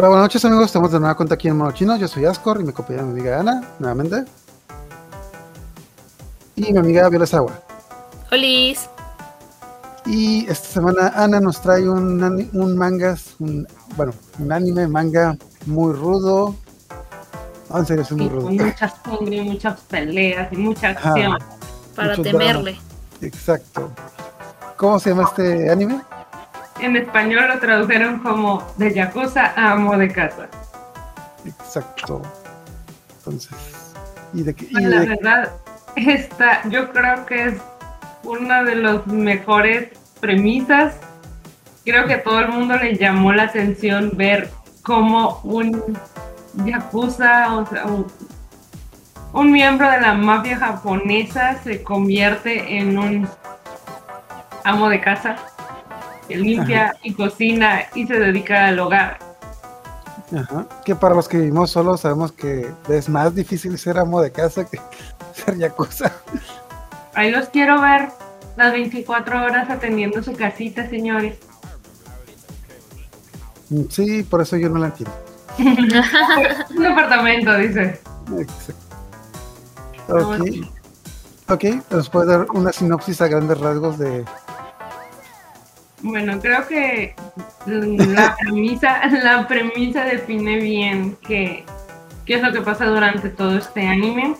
Hola, buenas noches amigos, estamos de nueva cuenta aquí en Mono Chino. Yo soy Ascor y me acompaña mi amiga Ana, nuevamente. Y mi amiga Viola Agua. Holis. Y esta semana Ana nos trae un, un mangas, un, bueno, un anime, manga muy rudo. No, en serio, es muy Y rudo. con mucha sangre, muchas peleas y mucha acción. Para temerle. Exacto. ¿Cómo se llama este anime? En español lo tradujeron como de Yakuza a amo de casa. Exacto. Entonces, ¿y de qué? y La de- verdad, esta yo creo que es una de las mejores premisas. Creo que a todo el mundo le llamó la atención ver cómo un Yakuza, o sea, un, un miembro de la mafia japonesa se convierte en un amo de casa limpia y cocina y se dedica al hogar. Ajá. Que para los que vivimos solos sabemos que es más difícil ser amo de casa que ser yakuza. Ahí los quiero ver las 24 horas atendiendo su casita, señores. Mm, Sí, por eso yo no la entiendo. Un departamento, dice. Exacto. Ok. Ok, ¿nos puede dar una sinopsis a grandes rasgos de... Bueno, creo que la premisa, la premisa define bien qué, qué es lo que pasa durante todo este anime.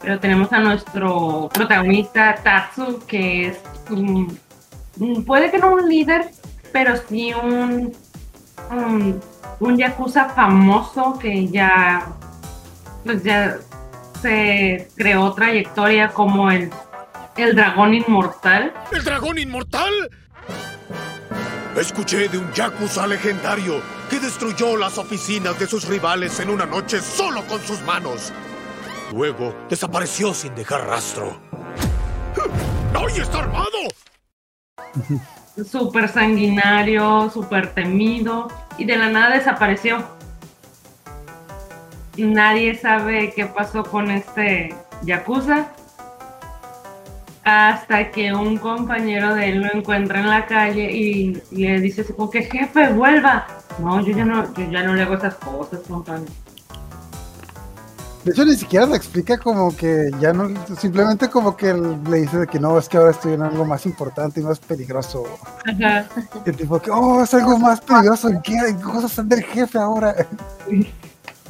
Pero tenemos a nuestro protagonista Tatsu, que es un- puede que no un líder, pero sí un, un, un yakuza famoso que ya, pues ya se creó trayectoria como el, el dragón inmortal. ¿El dragón inmortal? Escuché de un Yakuza legendario que destruyó las oficinas de sus rivales en una noche solo con sus manos. Luego desapareció sin dejar rastro. ¡Ay, está armado! súper sanguinario, súper temido y de la nada desapareció. Nadie sabe qué pasó con este Yakuza hasta que un compañero de él lo encuentra en la calle y, y le dice así como que jefe, vuelva. No, yo ya no, yo ya no le hago esas cosas, compañero. De hecho, ni siquiera le explica como que ya no, simplemente como que le dice de que no, es que ahora estoy en algo más importante y más peligroso. Ajá. El tipo que, oh, es algo más peligroso, ¿en qué, ¿En qué cosas del jefe ahora?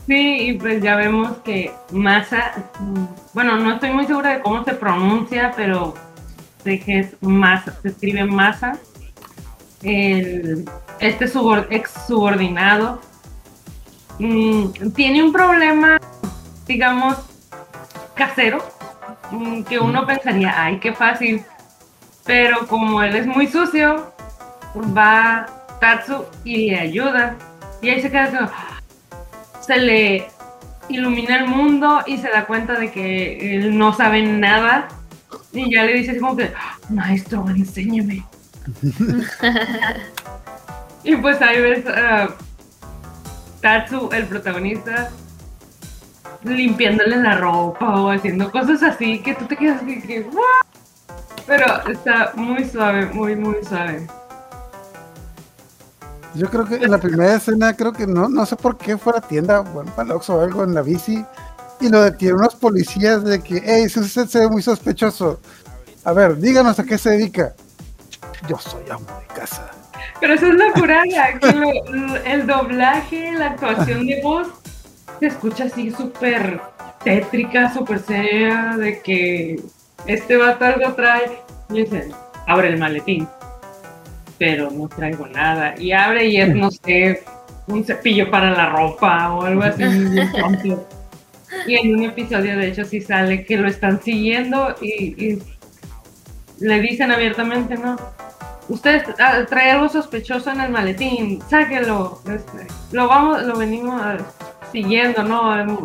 Sí, y pues ya vemos que Masa, bueno, no estoy muy segura de cómo se pronuncia, pero sé que es Masa, se escribe Masa. El, este ex subordinado. Mm, tiene un problema, digamos, casero, mm, que uno pensaría, ay, qué fácil, pero como él es muy sucio, va Tatsu y le ayuda, y ahí se queda como, se le ilumina el mundo y se da cuenta de que él no sabe nada y ya le dice así como que, "Ah, maestro, enséñeme. y pues ahí ves a Tatsu, el protagonista, limpiándole la ropa o haciendo cosas así que tú te quedas así que, "What?". Pero está muy suave, muy, muy suave. Yo creo que en la primera escena, creo que no, no sé por qué fue a tienda, bueno, para Oxxo o algo en la bici, y lo detienen unos policías de que, hey, si usted se ve muy sospechoso, a ver, díganos a qué se dedica. Yo soy amo de casa. Pero eso es la curaga, que el doblaje, la actuación de voz se escucha así súper tétrica, súper seria, de que este vato algo trae. Y dice, abre el maletín, pero no traigo nada. Y abre y es, no sé, un cepillo para la ropa o algo así. Y en un episodio, de hecho, sí sale que lo están siguiendo y, y le dicen abiertamente, no, usted ah, trae algo sospechoso en el maletín, sáquelo. este, lo vamos, lo venimos ah, siguiendo, ¿no? Em,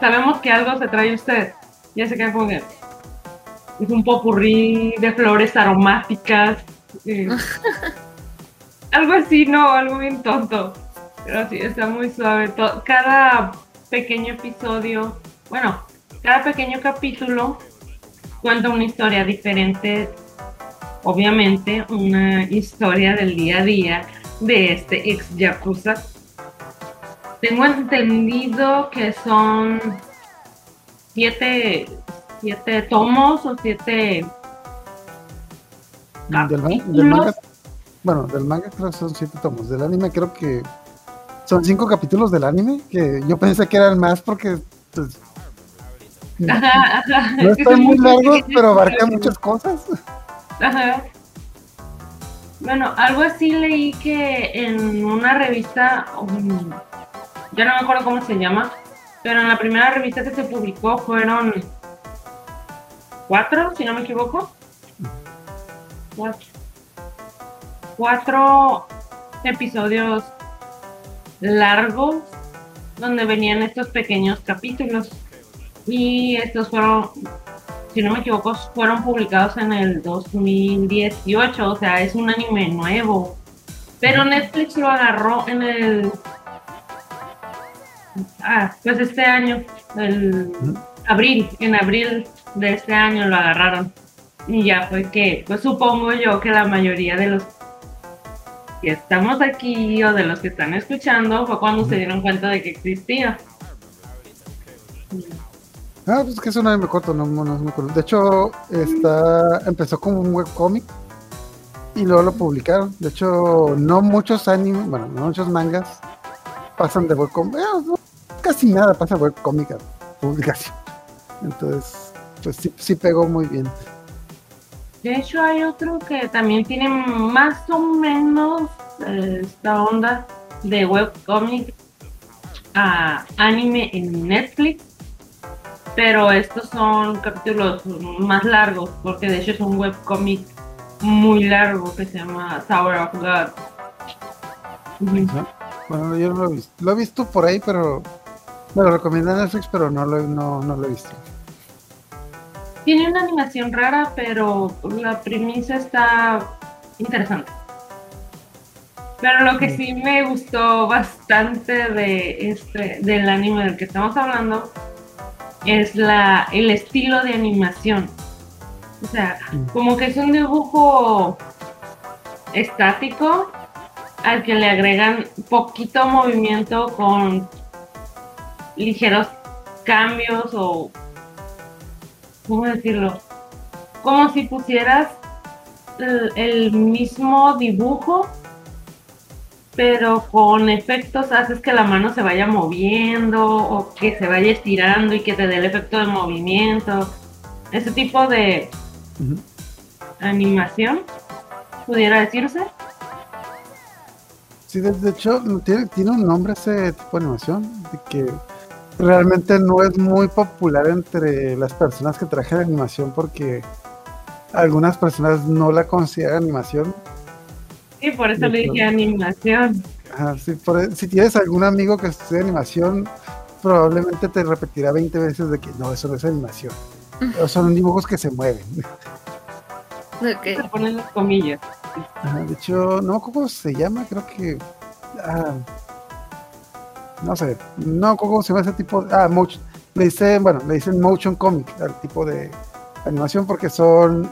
Sabemos que algo se trae usted. Ya se queda como que es un popurrí de flores aromáticas. Eh, algo así, ¿no? Algo bien tonto. Pero sí, está muy suave. To- Cada pequeño episodio, bueno, cada pequeño capítulo cuenta una historia diferente obviamente una historia del día a día de este ex Yakuza. tengo entendido que son siete, siete tomos o siete Del, ma- del manga, bueno, del manga creo que son siete tomos. Del anime creo que son cinco capítulos del anime, que yo pensé que eran más porque pues, Ajá, ajá. no están muy largos, pero abarcan muchas cosas. Ajá. Bueno, algo así leí que en una revista, um, ya no me acuerdo cómo se llama, pero en la primera revista que se publicó fueron cuatro, si no me equivoco. Cuatro, cuatro episodios largos donde venían estos pequeños capítulos. Y estos fueron si no me equivoco, fueron publicados en el 2018, o sea, es un anime nuevo. Pero Netflix lo agarró en el... Ah, pues este año, el abril, en abril de este año lo agarraron. Y ya fue que, pues supongo yo que la mayoría de los que estamos aquí o de los que están escuchando fue cuando se dieron cuenta de que existía. Ah, pues que es un anime corto, no, no, no me acuerdo. De hecho, está, empezó como un webcomic y luego lo publicaron. De hecho, no muchos animes, bueno, no muchos mangas pasan de webcomic. eh, no, casi nada pasa de webcomic a publicación. Entonces, pues sí, sí pegó muy bien. De hecho, hay otro que también tiene más o menos eh, esta onda de webcomic a anime en Netflix, pero estos son capítulos más largos, porque de hecho es un webcomic muy largo que se llama Tower of God. Bueno, yo no lo he visto. Lo he visto por ahí, pero me lo recomienda Netflix, pero no lo he visto. Tiene una animación rara, pero la premisa está interesante. Pero lo que sí me gustó bastante de este del anime del que estamos hablando es la el estilo de animación. O sea, Mm. como que es un dibujo estático al que le agregan poquito movimiento con ligeros cambios o ¿cómo decirlo? Como si pusieras el, el mismo dibujo, pero con efectos haces que la mano se vaya moviendo o que se vaya estirando y que te dé el efecto de movimiento. Ese tipo de animación, pudiera decirse. Sí, de, de hecho, tiene, tiene un nombre ese tipo de animación, de que realmente no es muy popular entre las personas que trabajan en animación porque algunas personas no la consideran animación. Sí, por eso le dije animación. Ajá, sí, por- e, si tienes algún amigo que estudia animación, probablemente te repetirá 20 veces de que no, eso no es animación. Son dibujos que se mueven. Se Ok. ponen las comillas. Ajá, de hecho, no cómo se llama, creo que. ah, no sé, no cómo se llama ese tipo. Ah, motion. Le dicen, bueno, le dicen motion comic al tipo de animación porque son.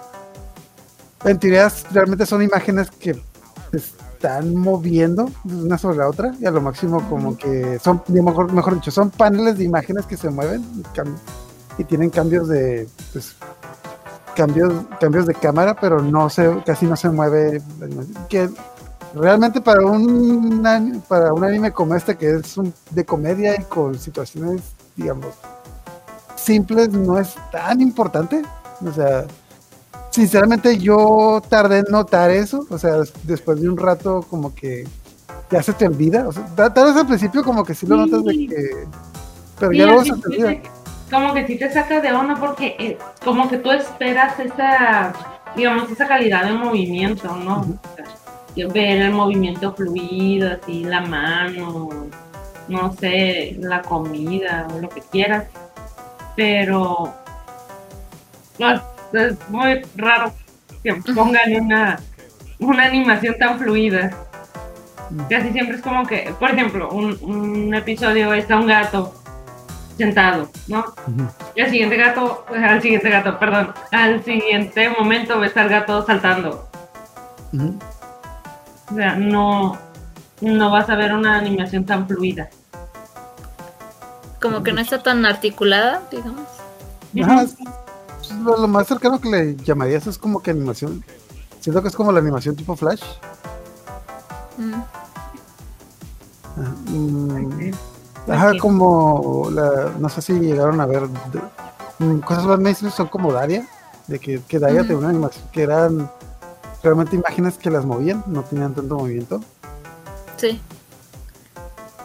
En teoría, realmente son imágenes que se están moviendo una sobre la otra y a lo máximo, como que son, mejor, mejor dicho, son paneles de imágenes que se mueven y, tienen cambios de. Pues, cambios, cambios de cámara, pero no se, casi no se mueve. la animación. Que realmente para un para un anime como este que es un- de comedia y con situaciones, digamos, simples, no es tan importante. O sea, sinceramente yo tardé en notar eso. O sea, des- después de un rato como que ya se te olvida. O sea, ta- tal vez al principio como que sí lo notas de que... Pero Sí, ya luego se te olvida. como que sí te saca de onda porque eh, como que tú esperas esa, digamos, esa calidad de movimiento, ¿no? Sea, que ver el movimiento fluido, así la mano, no sé, la comida o lo que quieras. Pero no, es muy raro que pongan una, una animación tan fluida. Mm. Casi siempre es como que, por ejemplo, un, un episodio está un gato sentado, ¿no? Y al siguiente gato, al siguiente gato, perdón, al siguiente momento ves al gato saltando. O sea, no, no vas a ver una animación tan fluida. como que no está tan articulada, digamos. Ajá, es- lo, lo más cercano que le llamarías es como que animación. Siento que es como la animación tipo Flash. Mm. Ajá, mm. Ajá, como la, no sé si llegaron a ver de- mm, cosas más mainstream son como Daria, de que, que Daria tenía una animación que eran realmente imágenes que las movían, no tenían tanto movimiento. Sí.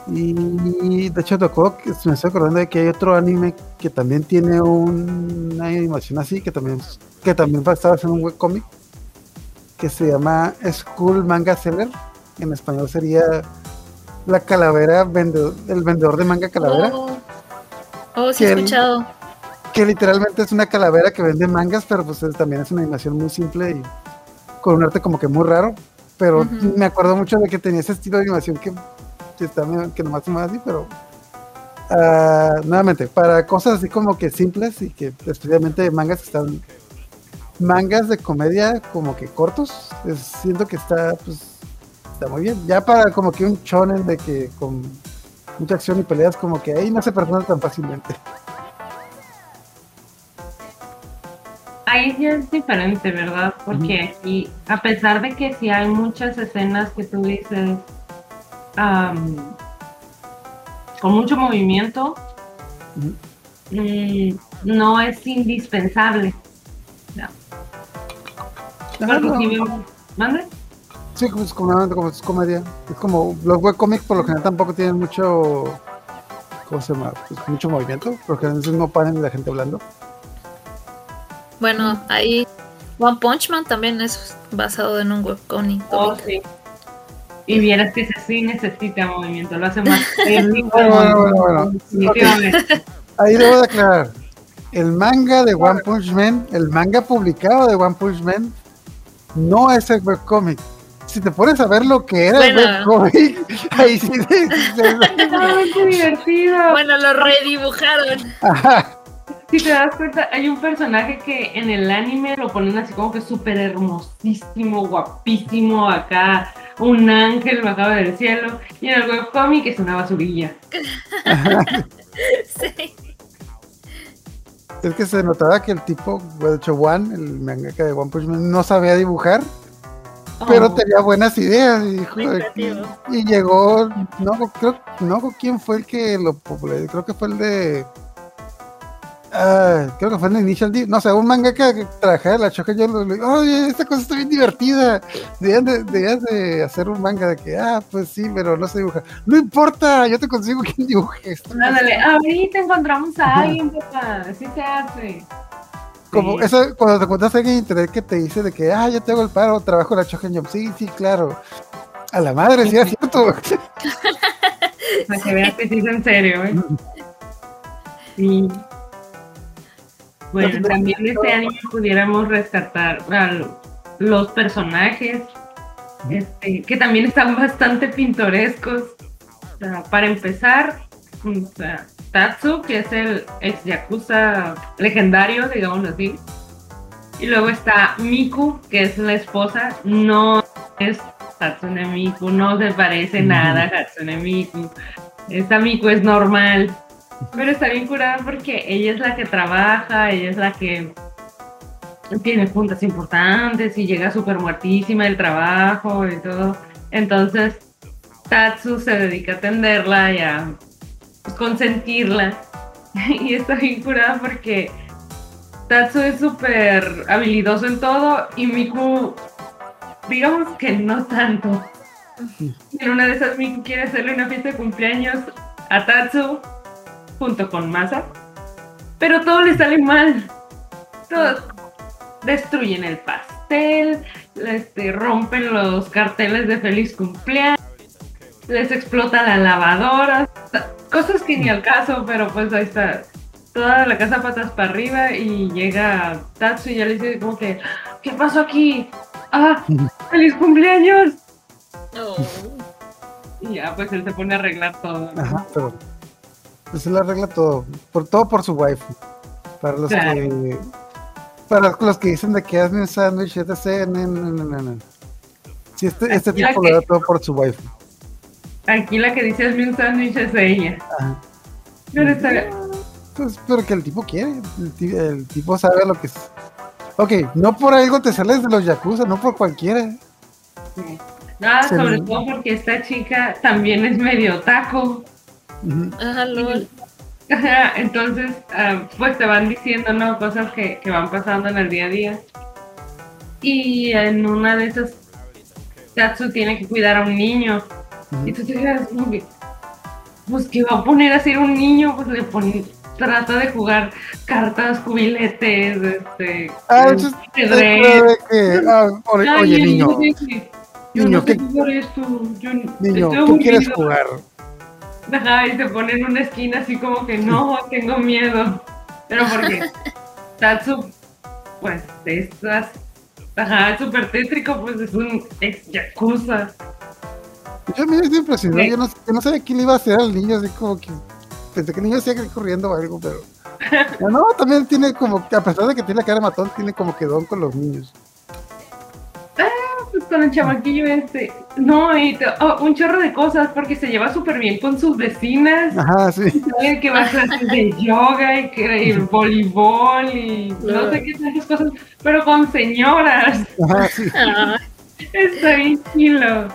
Y de hecho tocó que me estoy acordando de que hay otro anime que también tiene un- una animación así, que también, que también va a estar haciendo un webcomic que se llama School Manga Seller. En español sería la calavera vendedor, el vendedor de manga calavera. Oh, oh sí he escuchado. que literalmente es una calavera que vende mangas, pero pues es- también es una animación muy simple y con un arte como que muy raro. Pero me acuerdo mucho de que tenía ese estilo de animación que, que, está que nomás se así, pero ah, nuevamente, para cosas así como que simples y que especialmente mangas que están mangas de comedia como que cortos, es- siento que está pues está muy bien. Ya para como que un shonen de que con mucha acción y peleas como que ahí no se perdona tan fácilmente. Ahí ya es diferente, ¿verdad? Porque aquí, a pesar de que sí hay muchas escenas que tú dices am, con mucho movimiento, mm, no es indispensable. Porque no. si vemos- ¿Mande? Sí, como es, como, como es comedia. Es como los webcomics por lo general tampoco tienen mucho. ¿Cómo se llama? Pues mucho movimiento, porque es el mismo panel de la gente hablando. Bueno, ahí One Punch Man también es basado en un webcomic. Oh, sí. Y vieras que ese sí necesita movimiento, lo hace más. Bueno, bueno, bueno, bueno. Definitivamente. Ahí debo de aclarar. El manga de One Punch Man, el manga publicado de One Punch Man, no es el webcomic. Si te pones a ver lo que era el webcomic, ahí sí. sí, Es muy divertido. Bueno, lo redibujaron. Ajá. Si te das cuenta, hay un personaje que en el anime lo ponen así como que súper hermosísimo, guapísimo, acá un ángel bajado del cielo, y en el webcomic es una basurilla. Sí. Es que se notaba que el tipo, de hecho, One, el mangaka de One Punch Man, no sabía dibujar. pero Oh, tenía buenas ideas y, llegó no creo no quién fue el que lo popularizó creo que fue el de ah, creo que fue el de Initial D. No sé un mangaka que trabajaba en la choca yo le digo oye esta cosa está bien divertida deberían de, deberías de hacer un manga de que ah pues sí pero no se dibuja no importa yo te consigo quien dibuje esto ándale, ahorita encontramos a alguien, papá, así se hace. como Sí. eso cuando te encuentras a alguien en internet que te dice de que ah yo te hago el paro trabajo en la choca Job sí sí claro. A la madre sí es cierto. Para que veas que sí es en serio, ¿eh? Sí. Bueno, también este anime pudiéramos rescatar a los personajes, este, que también están bastante pintorescos. O sea, para empezar, o sea, Tatsu, que es el ex Yakuza legendario, digamos así. Y luego está Miku, que es la esposa. No es Hatsune Miku, no se parece nada a Hatsune Miku. Esta Miku es normal, pero está bien curada porque ella es la que trabaja, ella es la que tiene juntas importantes y llega súper muertísima del trabajo y todo. Entonces, Tatsu se dedica a atenderla y a pues, consentirla. Y está bien curada porque Tatsu es súper habilidoso en todo y Miku, digamos que no tanto. En una de esas Miku quiere hacerle una fiesta de cumpleaños a Tatsu junto con Masa, pero todo le sale mal. Todos destruyen el pastel, este, rompen los carteles de feliz cumpleaños, les explota la lavadora, cosas que ni al caso, pero pues ahí está. Toda la casa patas para arriba y llega Tatsu y ya le dice como que, ¿qué pasó aquí? ¡Ah! ¡Feliz cumpleaños! Oh. Y ya pues él se pone a arreglar todo. ¿no? Ajá, pero pues él arregla todo, por todo por su wife. Para los Claro. que para los que dicen de que hazme un sándwich, etc. No, no, no, no. Sí, este, este tipo que- lo da todo por su wife. Aquí la que dice hazme un sándwich es ella. Ajá. Pero está Pues, pero que el tipo quiere. El, ti- el tipo sabe lo que es. Ok, no por algo te sales de los yakuza, no por cualquiera. Nada, Se sobre todo porque esta chica también es medio taco. Ajá, lol. Ajá, Entonces, ah, pues te van diciendo, ¿no? Cosas que, que van pasando en el día a día. Y en una de esas, Tatsu tiene que cuidar a un niño. Y tú te quedas como que, pues que va a poner a ser un niño, pues le pone, trata de jugar cartas, cubiletes, este, Ah, eso es- ajedrez. de que, ah, oye, Ay, oye, el niño, yo niño, no sé ¿qué- esto, yo niño, ¿qué aburrido". quieres jugar? Ajá, y se pone en una esquina así como que no, tengo miedo. Pero porque Tatsu, pues, de estas, ajá, es súper tétrico, pues es un ex yakuza. Yo me dio impresión, Sí. yo no, yo no sabía quién le iba a hacer al niño, así como que pensé que el niño hacía corriendo o algo, pero no, no, también tiene como que, a pesar de que tiene la cara de matón, tiene como que don con los niños. Con el chamaquillo este. No, y te- oh, un chorro de cosas porque se lleva súper bien con sus vecinas. Ajá, sí. Sabe que va a clases de yoga y que y voleibol y no sé qué tantas cosas, pero con señoras. Ajá, sí. Ah, Está bien chilo.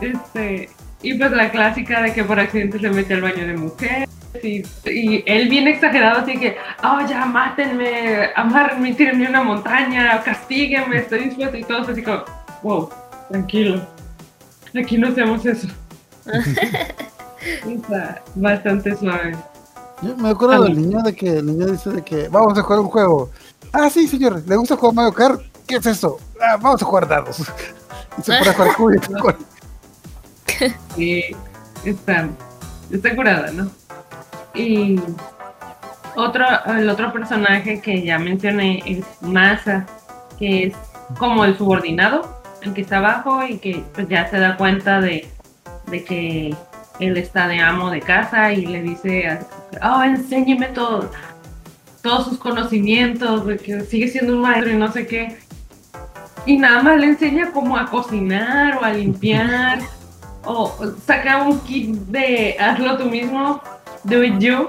Este, y pues la clásica de que por accidente se mete al baño de mujeres. Y, y él bien exagerado, así que, oh, ya mátenme, amárrenme, tírenme una montaña, castíguenme, estoy dispuesto. Y todos así como, wow, tranquilo. Aquí no hacemos eso. Está bastante suave. Yo me acuerdo del niño de que el niño dice de que vamos a jugar un juego. Ah, sí, señor, ¿le gusta jugar Mario Kart? ¿Qué es eso? Ah, vamos a jugar dados. Y se pone a jugar cubito Sí, está, está curada, ¿no? Y otro, el otro personaje que ya mencioné es Masa, que es como el subordinado, el que está abajo y que pues, ya se da cuenta de, de que él está de amo de casa y le dice, oh, enséñeme todo, todos sus conocimientos, de que sigue siendo un maestro y no sé qué. Y nada más le enseña como a cocinar o a limpiar o saca un kit de hazlo tú mismo, do it you,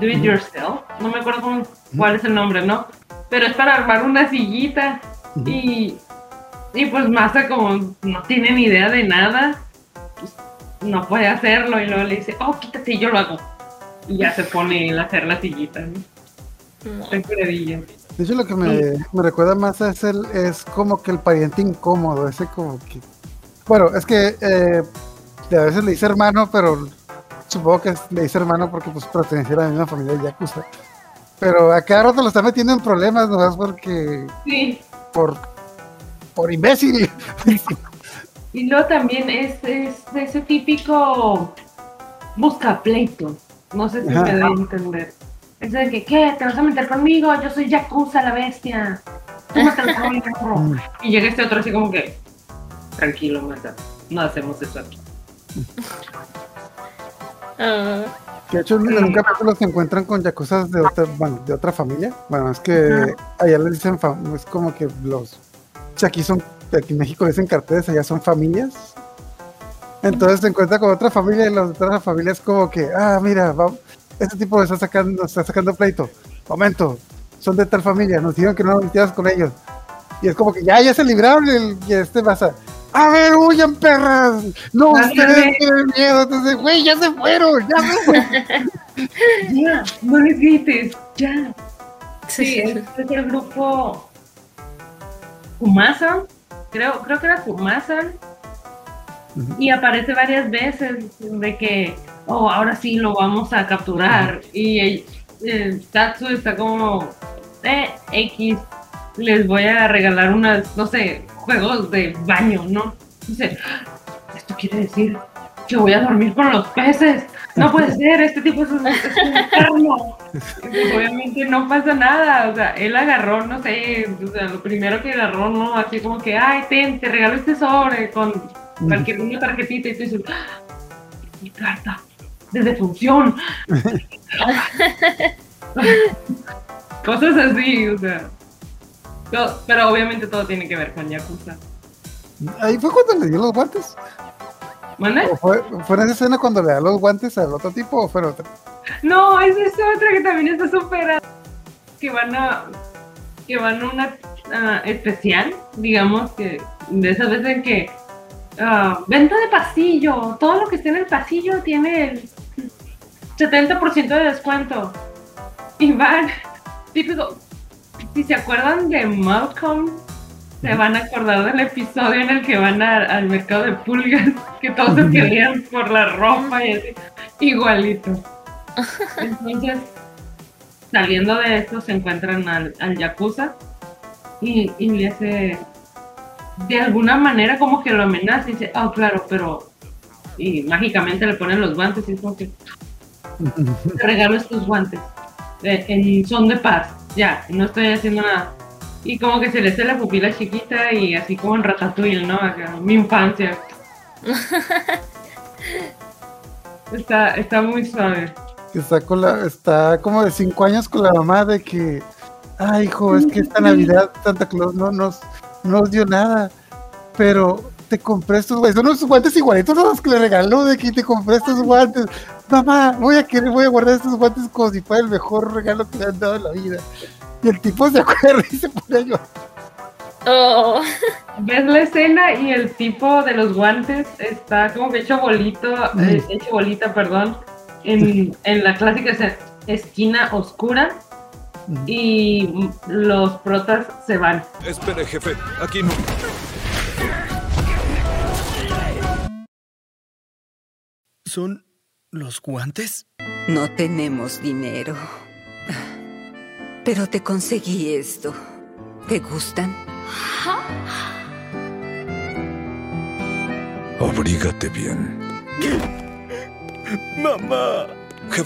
do it yourself. No me acuerdo cuál es el nombre, ¿no? Pero es para armar una sillita y, y pues Masa como no tiene ni idea de nada, pues no puede hacerlo y luego le dice, oh, quítate y yo lo hago. Y ya se pone él a hacer la sillita, ¿no? De hecho, lo que me, me recuerda más es, el, es como que el pariente incómodo, ese como que... Bueno, es que eh, a veces le dice hermano, pero supongo que le dice hermano porque pues pertenecía a la misma familia de Yakuza. Pero a cada rato lo está metiendo en problemas, nomás porque... Sí. por, por imbécil. Y luego también es, es ese típico busca pleito. No sé si Ajá. me doy a entender. Es de que, ¿qué? ¿Te vas a meter conmigo? Yo soy Yakuza, la bestia. Tú me. Mm. Y llega este otro así como que, tranquilo, mata. No hacemos eso aquí. Ah, Que de hecho en un capítulo se encuentran con yakuzas de otra, bueno, de otra familia. Bueno, es que allá les dicen, fam- es como que los, aquí son, aquí en México dicen carteles, allá son familias. Entonces se encuentra con otra familia y las otras familias como que, ah, mira, va- este tipo está sacando, está sacando pleito. Momento, son de tal familia, nos dijeron que no nos con ellos. Y es como que ya, ya se libraron el, y este pasa. A ver, huyan perras. No, Ándale. ustedes tienen miedo. Entonces, güey, ya se fueron, ya se fueron. Ya, no les grites, ya. Sí, sí. este es el grupo Kumasa. Creo, creo que era Kumasa. Y aparece varias veces de que, oh, ahora sí lo vamos a capturar. Y el, el Tatsu está como, eh, X, les voy a regalar unas, no sé, juegos de baño, ¿no? Dice, esto quiere decir que voy a dormir con los peces. No puede ser, este tipo es un, es un enfermo. Obviamente no pasa nada, o sea, él agarró, no sé, o sea, lo primero que agarró, ¿no? Así como que, ay, ten, te regalo este sobre con cualquier una tarjetita y tú dices, "Ah, mi carta de defunción. Cosas así, o sea. Pero obviamente todo tiene que ver con Yakuza. Ahí fue cuando le dio los guantes. ¿Mande? ¿O fue, ¿Fue en esa escena cuando le da los guantes al otro tipo o fue en otra? No, esa es otra que también está superada. Que van a. Que van a una ah, especial, digamos, que de esas veces en que. ah, venta de pasillo. Todo lo que esté en el pasillo tiene el 70% de descuento. Y van. Típico. Si se acuerdan de Malcolm, se van a acordar del episodio en el que van a- al mercado de pulgas, que todos se querían por la ropa y así. Igualito. Entonces, saliendo de esto, se encuentran al, al Yakuza y, y le hace. De alguna manera, como que lo amenaza y dice: Oh, claro, pero. Y mágicamente le ponen los guantes y es como que. Te regalo estos guantes. eh, en son de paz. Ya, no estoy haciendo nada. Y como que se le hace la pupila chiquita y así como en Ratatouille, ¿no? Acá, mi infancia. está, está muy suave. Está, con la, está como de 5 años con la mamá de que, ay hijo, es que esta Navidad Santa Claus no nos, no nos dio nada, pero te compré estos guantes, son unos guantes igualitos a los que le regaló, de que te compré estos guantes. Mamá, voy a querer, voy a guardar estos guantes como si fuera el mejor regalo que le han dado en la vida. Y el tipo se acuerda y se pone a llorar. Oh, Ves la escena y el tipo de los guantes está como que hecho bolito, eh, hecho bolita, perdón, en, en la clásica esquina oscura y los protas se van. Espere, jefe. Aquí no. ¿Son los guantes? No tenemos dinero. Pero te conseguí esto. ¿Te gustan? Abrígate bien. Mamá.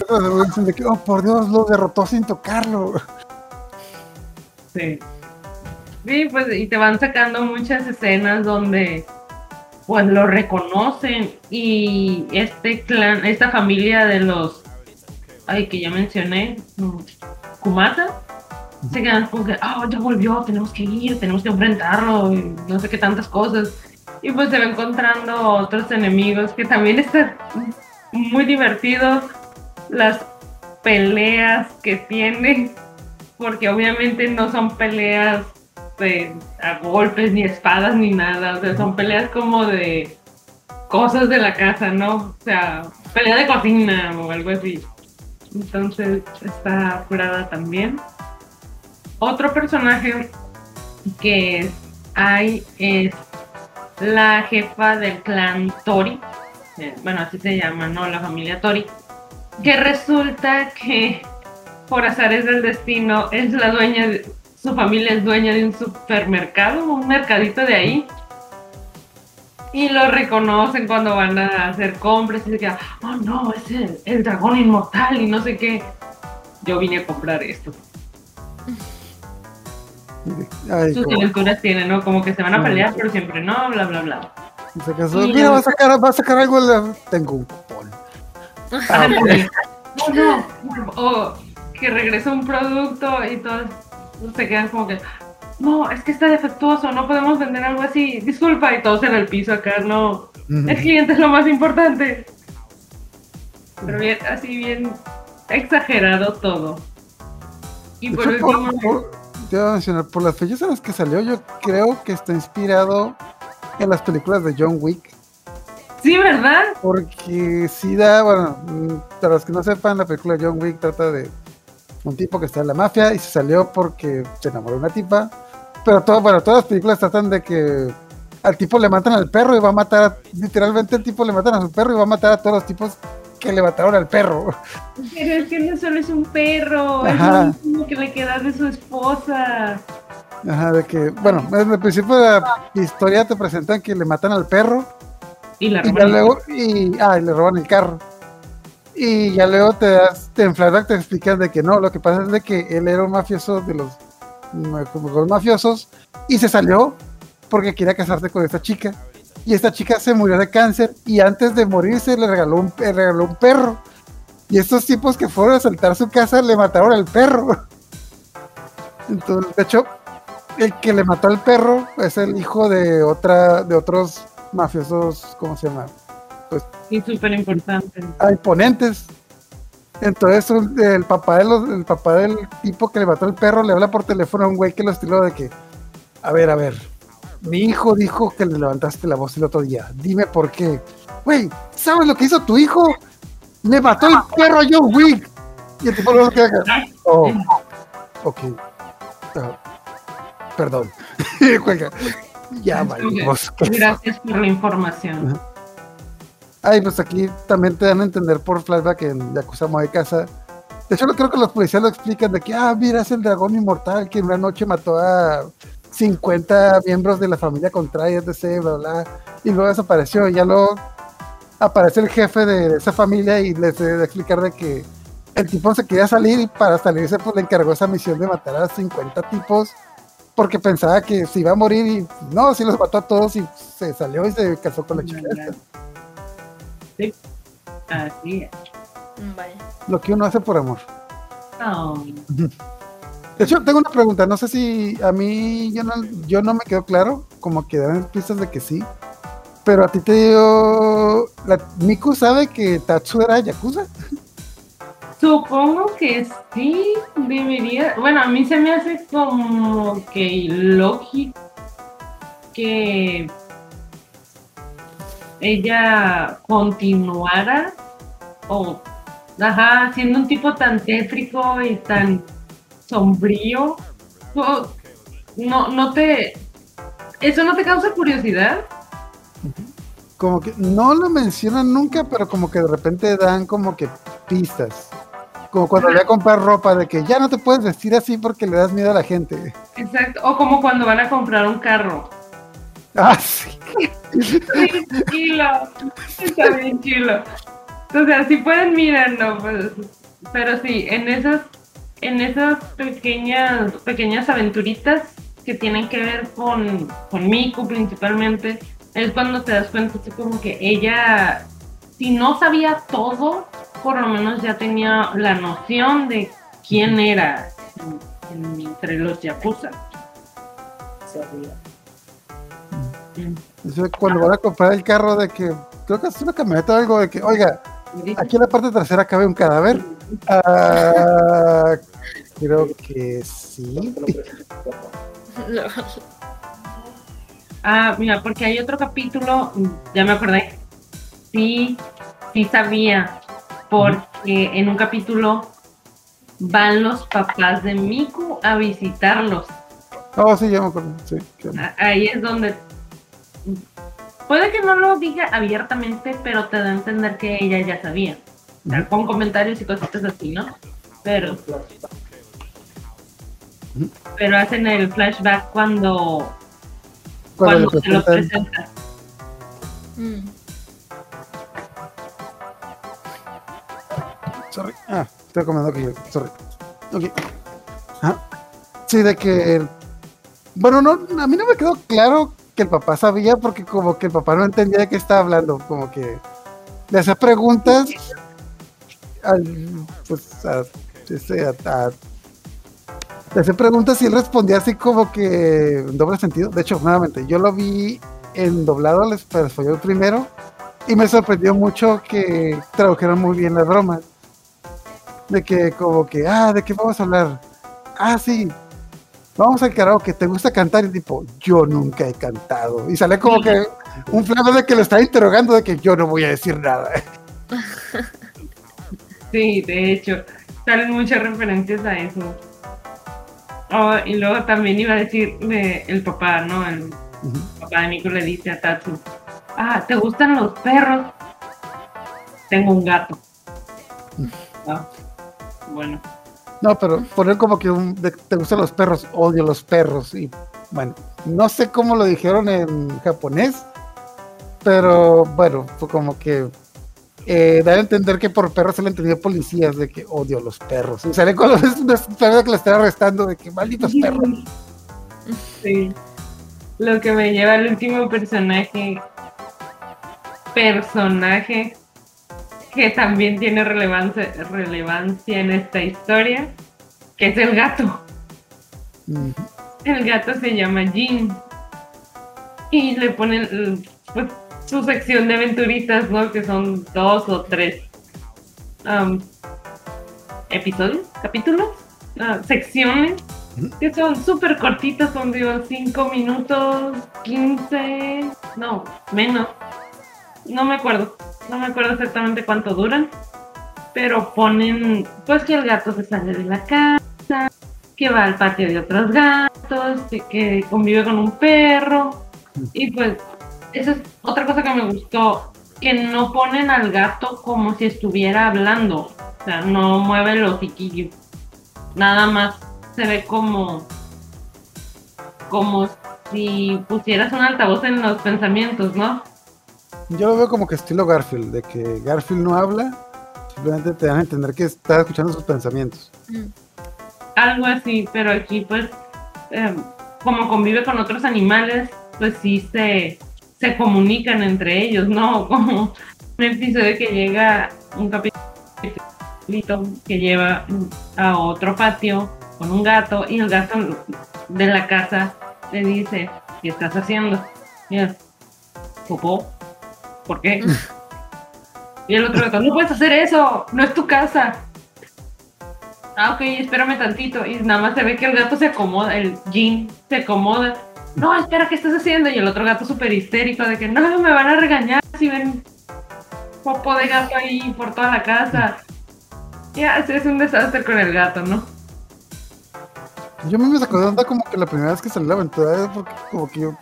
Oh por Dios, lo derrotó sin tocarlo. Sí. Sí, pues y te van sacando muchas escenas donde pues lo reconocen y este clan, esta familia de los, ay que ya mencioné, mm, Kumata, se quedan como que, ah, ya volvió, tenemos que ir, tenemos que enfrentarlo, y no sé qué tantas cosas. Y pues se va encontrando otros enemigos que también están muy divertidos, las peleas que tienen porque obviamente no son peleas de, a golpes ni espadas ni nada, o sea, son peleas como de cosas de la casa, ¿no? O sea, pelea de cocina o algo así. Entonces está curada también. Otro personaje que hay es la jefa del clan Tori, eh, bueno, así se llama, ¿no? La familia Tori, que resulta que por azares del destino, es la dueña, de, su familia es dueña de un supermercado, un mercadito de ahí. Y lo reconocen cuando van a hacer compras y se quedan, oh no, es el, el dragón inmortal y no sé qué. Yo vine a comprar esto. Ay, Sus aventuras tienen, ¿no? Como que se van a pelear, pero siempre no, bla, bla, bla. se casó. Y Mira, va a sacar, va a sacar algo. la- Tengo un cupón. Ah. No, no. O que regresa un producto y todos se quedan como que, no, es que está defectuoso, no podemos vender algo así. Disculpa, y todos en el piso acá, no. El cliente es lo más importante. Pero bien, así bien exagerado todo. Y por último, te iba a mencionar, por las fechas en las que salió, yo creo que está inspirado en las películas de John Wick. sí, ¿verdad? Porque sí da, bueno, para los que no sepan, la película de John Wick trata de un tipo que está en la mafia y se salió porque se enamoró de una tipa. Pero todo, bueno, todas las películas tratan de que al tipo le matan al perro y va a matar, a- literalmente al tipo le matan a su perro y va a matar a todos los tipos que le mataron al perro. Pero es que no solo es un perro, Ajá. es lo que le queda de su esposa. Ajá, de que, bueno, desde el principio de la historia te presentan que le matan al perro Y la y roban. luego, y, ah, y le roban el carro. Y ya luego te das, te en flashback te explican de que no, lo que pasa es de que él era un mafioso de los, como los mafiosos y se salió porque quería casarse con esta chica. Y esta chica se murió de cáncer y antes de morirse le regaló un, le regaló un perro. Y estos tipos que fueron a saltar su casa le mataron al perro. Entonces, de hecho, el que le mató al perro es el hijo de otra, de otros mafiosos, ¿cómo se llama? pues Y súper importante. a imponentes. Entonces un- el papá de los, el papá del tipo que le mató el perro le habla por teléfono a un güey que lo estiló de que, a ver, a ver, mi hijo dijo que le levantaste la voz el otro día. Dime por qué. Güey, ¿sabes lo que hizo tu hijo? Le mató el perro a John Wick. Y el tipo luego queda acá, Oh, ok. Ah, perdón. Ya, valimos. Gracias por la información. Ay, pues aquí también te dan a entender por flashback en Yakuza Moe Casa. De hecho, creo que los policías lo explican de que, ah, mira, es el dragón inmortal que en una noche mató a 50 miembros de la familia contraria, etc., bla, bla, y luego desapareció. Y ya luego aparece el jefe de, de esa familia y les debe de explicar de que el tipo se quería salir y para salirse pues le encargó esa misión de matar a 50 tipos porque pensaba que se iba a morir y no, sí los mató a todos y se salió y se casó con la chica. esta. Sí. Así es. Mm, Vaya. Lo que uno hace por amor. Oh, De hecho, tengo una pregunta. No sé si a mí yo no, yo no me quedó claro, como que dan pistas de que sí. Pero a ti te dio. La, Miku sabe que Tatsu era Yakuza. Supongo que sí, debería. Bueno, a mí se me hace como que lógico que ella continuara o, ajá, siendo un tipo tan tétrico y tan sombrío. No, no, no te. ¿Eso no te causa curiosidad? Como que no lo mencionan nunca, pero como que de repente dan como que pistas. Como cuando voy a comprar ropa de que ya no te puedes vestir así porque le das miedo a la gente. Exacto. O como cuando van a comprar un carro. Ah, sí. Chilo. Está bien chilo. O sea, si pueden mirarlo, pues, pero sí, en esas, en esas pequeñas, pequeñas aventuritas que tienen que ver con, con Miku principalmente, es cuando te das cuenta así como que ella, si no sabía todo, por lo menos ya tenía la noción de quién era en- en- entre los Yakuza. Mm. Eso es cuando van a comprar el carro de que creo que es una camioneta o algo de que, oiga, aquí en la parte trasera cabe un cadáver. Ah, creo que sí. Ah, mira, porque hay otro capítulo, ya me acordé. Sí, sí sabía, porque en un capítulo van los papás de Miku a visitarlos. Oh, sí, ya me acuerdo. Sí, que- A- Ahí es donde puede que no lo diga abiertamente, pero te da a entender que ella ya sabía. O sea, con comentarios y cositas así, ¿no? Pero pero hacen el flashback cuando cuando se lo presentan- presenta. Mm. Sorry. Ah, estoy comiendo aquí. Sorry. Ok. Ajá. Sí, de que. el- Bueno, no, a mí no me quedó claro que el papá sabía porque como que el papá no entendía de qué estaba hablando. Como que le hacía preguntas al, pues, a, este, a- a- le hacía preguntas y él respondía así como que en doble sentido. De hecho, nuevamente, yo lo vi en doblado al español primero y me sorprendió mucho que tradujeron muy bien las bromas. De que como que, ah, ¿de qué vamos a hablar? Ah, sí, vamos al karaoke, ¿te gusta cantar? Y tipo, yo nunca he cantado. Y sale como que un flaco de que lo está interrogando de que yo no voy a decir nada. Sí, de hecho, salen muchas referencias a eso. Oh, y luego también iba a decir de- el papá, ¿no? El papá de Miku le dice a Tatsu, ah, ¿te gustan los perros? Tengo un gato. Ah, bueno, No, pero poner como que un, de- te gustan los perros, odio los perros. Y bueno, no sé cómo lo dijeron en japonés, pero bueno, fue como que eh, da a entender que por perros se le entendió policías de que odio los perros. Y sale cuando es una perra que la está arrestando de que malditos perros. sí. Lo que me lleva al último personaje, personaje que también tiene relevancia, relevancia en esta historia, que es el gato. El gato se llama Jin. Y le ponen, pues su sección de aventuritas, ¿no? Que son dos o tres am, episodios, capítulos, ah, secciones, que son súper cortitas, son digo 5 minutos, 15, no, menos. No me acuerdo, no me acuerdo exactamente cuánto duran, pero ponen pues que el gato se sale de la casa, que va al patio de otros gatos, que, que convive con un perro, y pues esa es otra cosa que me gustó, que no ponen al gato como si estuviera hablando, o sea, no mueve los hociquillo, nada más se ve como como si pusieras un altavoz en los pensamientos, ¿no? Yo lo veo como que estilo Garfield, de que Garfield no habla, simplemente te dan a entender que está escuchando sus pensamientos. Mm. algo así, pero aquí pues eh, como convive con otros animales, pues sí se, se comunican entre ellos, ¿no? Como un episodio que llega un capítulo que lleva a otro patio con un gato y el gato de la casa le dice, ¿qué estás haciendo? Mira, popó, ¿por qué? Y el otro gato, no puedes hacer eso, no es tu casa. Ah, ok, espérame tantito. Y nada más se ve que el gato se acomoda, el Jean se acomoda. No, espera, ¿qué estás haciendo? Y el otro gato súper histérico de que no, me van a regañar si ven popo de gato ahí por toda la casa. Ya, es un desastre con el gato, ¿no? Yo me sacó de onda como que la primera vez que salí la aventura, porque como que yo,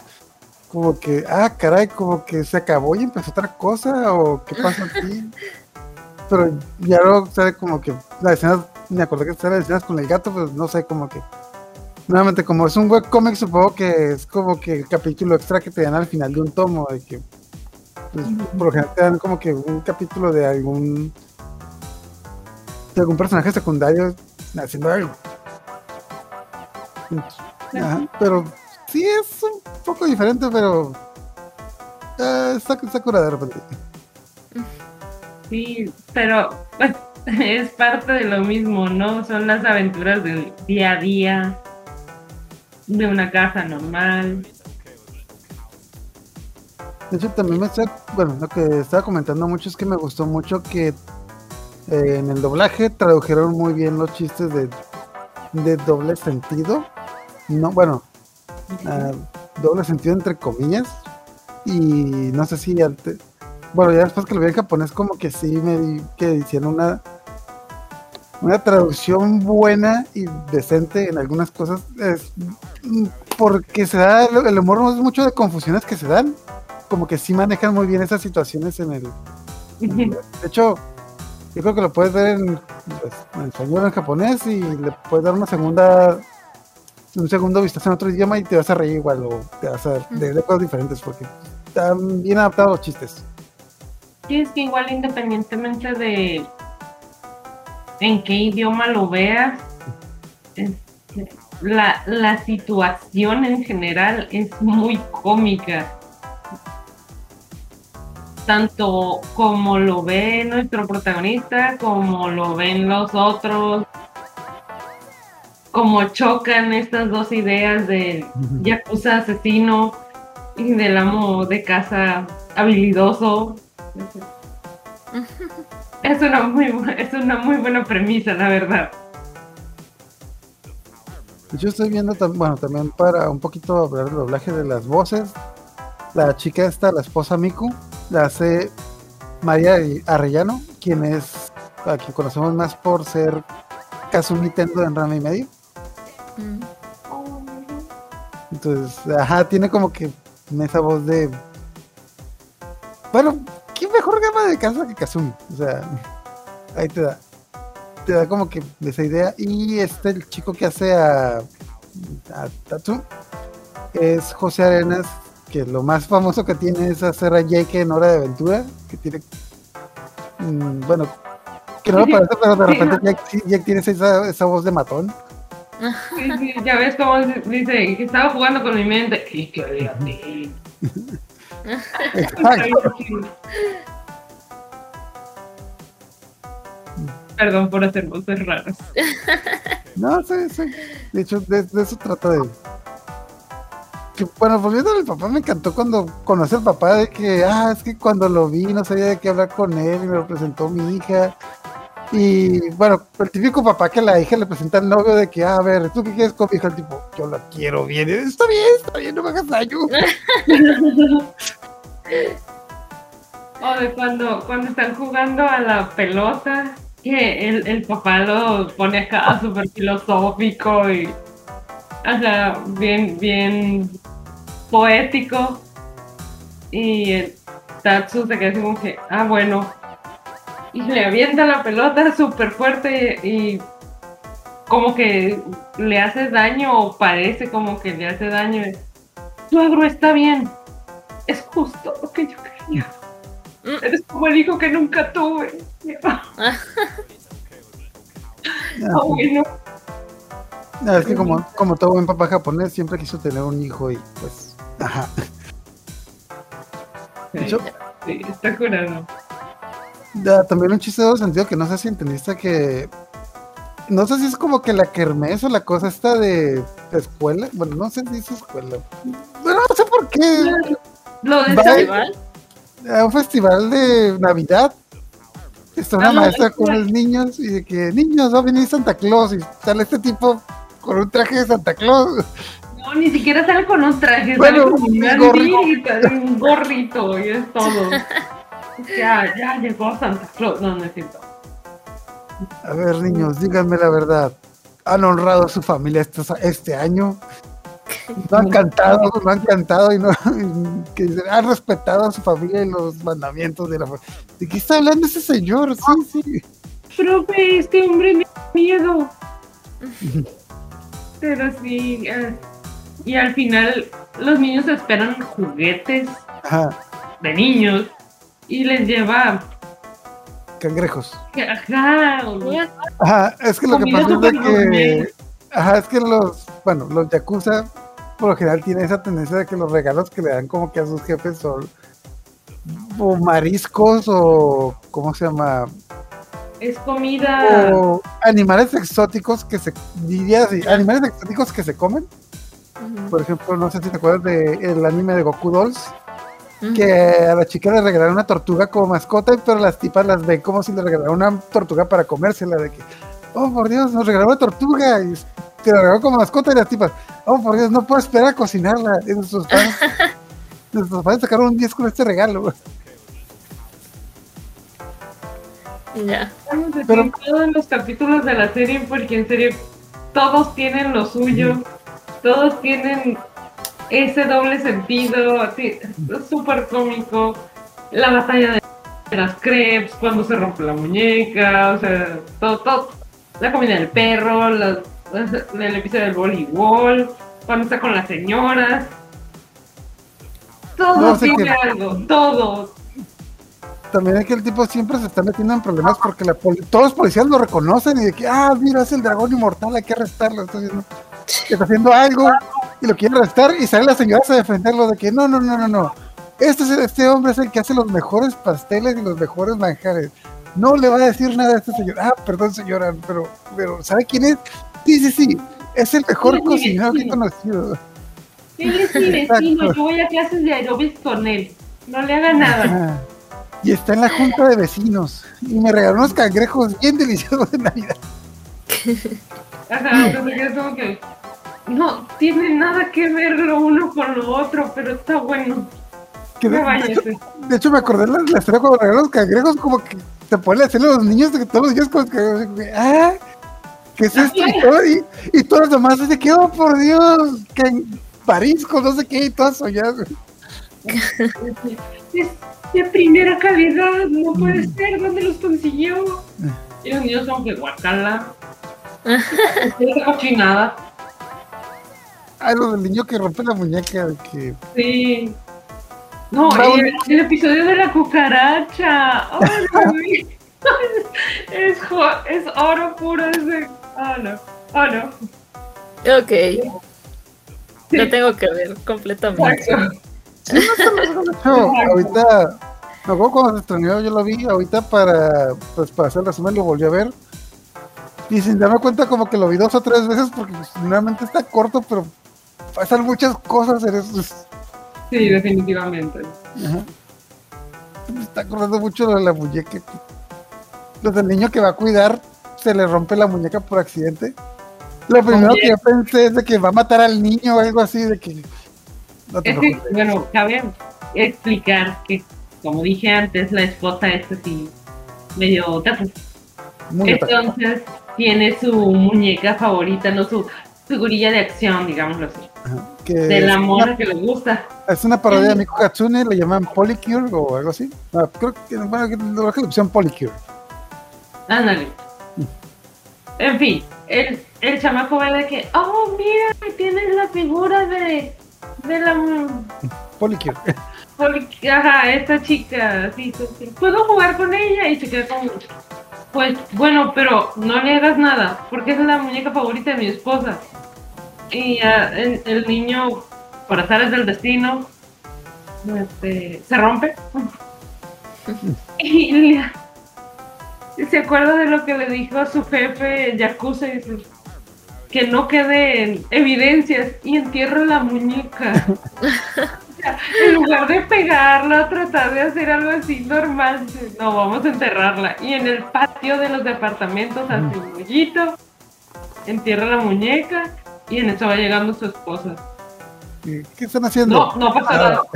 como que, ah, caray, como que se acabó y empezó otra cosa, o qué pasa aquí. Pero ya luego sale como que la escena, me acordé que sale las escenas con el gato, pues no sé, como que. Nuevamente, como es un webcomic, supongo que es como que el capítulo extra que te dan al final de un tomo, de que pues, por lo general te dan como que un capítulo de algún de algún personaje secundario haciendo algo. Ajá, pero sí es un poco diferente, pero eh, está, está cura de repente. Sí, pero es parte de lo mismo, ¿no? Son las aventuras del día a día, de una casa normal. De hecho, también me está, bueno, lo que estaba comentando mucho es que me gustó mucho que eh, en el doblaje tradujeron muy bien los chistes de, de doble sentido. No, bueno, ah, doble sentido entre comillas. Y no sé si ante- bueno, ya después que lo vi en japonés, como que sí me di que hicieron una una traducción buena y decente en algunas cosas. Es, mm, porque se da, el humor no es mucho de confusiones que se dan. Como que sí manejan muy bien esas situaciones en el. De hecho, yo creo que lo puedes ver en, pues, en español o en japonés y le puedes dar una segunda. Un segundo vistazo en otro idioma y te vas a reír igual o te vas a de, de cosas diferentes porque están bien adaptados los chistes. Sí, es que igual independientemente de en qué idioma lo veas, este, la, la situación en general es muy cómica. Tanto como lo ve nuestro protagonista, como lo ven los otros, como chocan estas dos ideas del yakuza asesino y del amo de casa habilidoso. Es una muy, es una muy buena premisa, la verdad. Yo estoy viendo, bueno, también para un poquito hablar del doblaje de las voces. La chica esta, la esposa Miku, la hace María Arrellano, quien es, a quien conocemos más por ser Kazumi Tendo en Rama y Medio. Mm. Entonces, ajá, tiene como que esa voz de. Bueno, ¿qué mejor gama de casa que Kazumi? O sea, ahí te da. Te da como que esa idea. Y este, el chico que hace a, a Tatsu es José Arenas, que lo más famoso que tiene es hacer a Jake en Hora de Aventura, que tiene. mm, bueno, que no me parece, pero de repente. Jake, Jake tiene esa, esa voz de matón. Sí, sí, ya ves cómo dice que estaba jugando con mi mente. Y que. Exacto. Perdón por hacer voces raras. No, sí, sí. De hecho, de, de eso trata de. que, bueno, volviendo al papá, me encantó cuando conoce al papá de que, ah, es que cuando lo vi no sabía de qué hablar con él y me lo presentó mi hija. Y bueno, el típico papá que la hija le presenta al novio de que, ah, a ver, ¿tú qué quieres con mi hija? El tipo, yo la quiero bien. Y, está bien, está bien, no me hagas daño. O de cuando, cuando están jugando a la pelota, que el, el papá lo pone acá súper filosófico y, o sea, bien, bien poético. Y el Tatsu se queda así como que, ah, bueno. Y le avienta la pelota súper fuerte y como que le hace daño o parece como que le hace daño. Suegro, está bien. Es justo lo que yo quería. Eres como el hijo que nunca tuve. Ah, bueno. No, es que como, como todo buen papá japonés siempre quiso tener un hijo y pues, ajá. Sí, está curado. Ya, también un chiste de sentido que no sé si entendiste que. No sé si es como que la kermés o la cosa esta de, escuela. Bueno, no sé si es escuela. Bueno, no sé por qué. Lo de. Festival. A un festival de Navidad. Está una Ah, maestra es con los niños y de que niños va a venir Santa Claus y sale este tipo con un traje de Santa Claus. No, ni siquiera sale con un traje, Bueno, sale con un una gorrito. un gorrito y es todo. ya, ya llegó Santa Claus. No, no es cierto. A ver, niños, díganme la verdad. ¿Han honrado a su familia este, este año? No han cantado, no han cantado y no que han respetado a su familia y los mandamientos de la familia. ¿De qué está hablando ese señor? Sí, sí. Profe, este hombre me da miedo. Pero sí, eh, y al final los niños esperan juguetes Ajá, de niños y les lleva, cangrejos. ajá, Ajá, es que lo que pasa es que. Ajá, es que los. Bueno, los yakuza por lo general tienen esa tendencia de que los regalos que le dan como que a sus jefes son. O mariscos o. ¿Cómo se llama? es comida. o animales exóticos que se diría así, animales exóticos que se comen. Por ejemplo, no sé si te acuerdas del anime de Goku Dolls, que a la chica le regalaron una tortuga como mascota, pero las tipas las ven como si le regalaran una tortuga para comérsela, de que, oh por Dios, nos regaló una tortuga y te la regaló como mascota y las tipas, oh por Dios, no puedo esperar a cocinarla. Y nuestros padres, nuestros padres sacaron un 10 con este regalo. Ya. Pero- en todos los capítulos de la serie porque en serio todos tienen lo suyo, todos tienen ese doble sentido, así, súper cómico. La batalla de las crepes, cuando se rompe la muñeca, o sea, todo, todo. La comida del perro, el episodio del voleibol, cuando está con las señoras. Todo No, sé tiene que- algo, todo. También es que el tipo siempre se está metiendo en problemas porque la poli- todos los policías lo reconocen y de que, ah, mira, es el dragón inmortal, hay que arrestarlo. Está haciendo, está haciendo algo y lo quieren arrestar y sale la señora a defenderlo de que no, no, no, no, no. Este, este hombre es el que hace los mejores pasteles y los mejores manjares. No le va a decir nada a este señor. Ah, perdón, señora, pero, pero ¿sabe quién es? Sí, sí, sí. Es el mejor Sí, sí, cocinero que he sí. conocido. Él es mi vecino, yo voy a clases de aerobics con él. No le haga nada. Y está en la junta de vecinos. Y me regaló unos cangrejos bien deliciosos de Navidad. Ajá, entonces es como que no tiene nada que ver lo uno con lo otro, pero está bueno. Que de, hecho, váyase. de hecho, me acordé de la, la historia cuando regaló los cangrejos, como que se ponen a hacerle a los niños de que todos los días con los cangrejos. y que, Ah, ¿qué es esto? Y, todo, y, y todos los demás dicen que, oh, por Dios, que en París, con no sé qué, y todas soñadas. Es de primera calidad, no puede ser, ¿dónde los consiguió? Y los niños son que guacala. Esa cochinada. Ah, lo del niño que rompe la muñeca, de que. Sí. No, el, el episodio de la cucaracha. Oh, no, es, oro puro ese. Oh, no. Oh, no. Ok. Lo tengo que ver completamente. Exacto. De hecho, ahorita, me acuerdo cuando se estrenó, yo lo vi, ahorita para, pues, para hacer el resumen lo volví a ver. Y sin darme cuenta como que lo vi dos o tres veces porque pues, normalmente está corto, pero pasan muchas cosas en esos. Sí, definitivamente. Ajá. Me está acordando mucho de la muñeca. Los del niño que va a cuidar se le rompe la muñeca por accidente. Lo primero que yo pensé es de que va a matar al niño o algo así, de que. No te Es que, bueno, cabe explicar que, como dije antes, la esposa es así, medio. Muy otaku. Entonces, tiene su muñeca favorita, no su figurilla de acción, digámoslo así. Ajá. Que De la mona una- que le gusta. Es una parodia de Miku Hatsune, le llaman Polycure o algo así. No, creo que, bueno, que- creo que le pusieron Polycure. Ándale. En fin, el, el chamaco ve de que, oh, mira, tienes la figura de, de la Polycure. poli- ajá, esta chica, así, así, ¿puedo jugar con ella? Y se queda como, pues, bueno, pero no le hagas nada, porque es la muñeca favorita de mi esposa. Y el, niño, por azares del destino, este, se rompe. y se acuerda de lo que le dijo a su jefe Yakuza y dice, que no queden evidencias y entierra la muñeca. En lugar de pegarla, tratar de hacer algo así normal, no, vamos a enterrarla. Y en el patio de los departamentos hace un hoyito, entierra la muñeca y en eso va llegando su esposa. ¿Qué están haciendo? No, no pasa nada.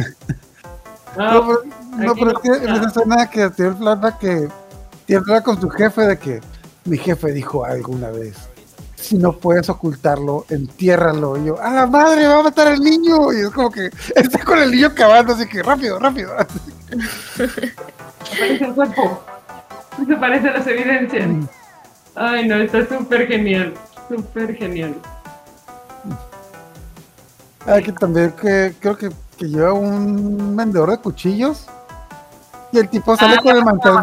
No, No, pero, es que en esa escena que tiene el flashback que tiene con su jefe de que mi jefe dijo alguna vez. Si no puedes ocultarlo, entiérralo. Y yo, ¡a la madre! ¡Va a matar al niño! Y es como que está con el niño cavando, así que rápido, rápido. aparece el cuerpo. Se parecen las evidencias. Ay, no, está súper genial. Súper genial. Aquí también que creo que, que lleva un vendedor de cuchillos. Y el tipo sale Ah, con el mantel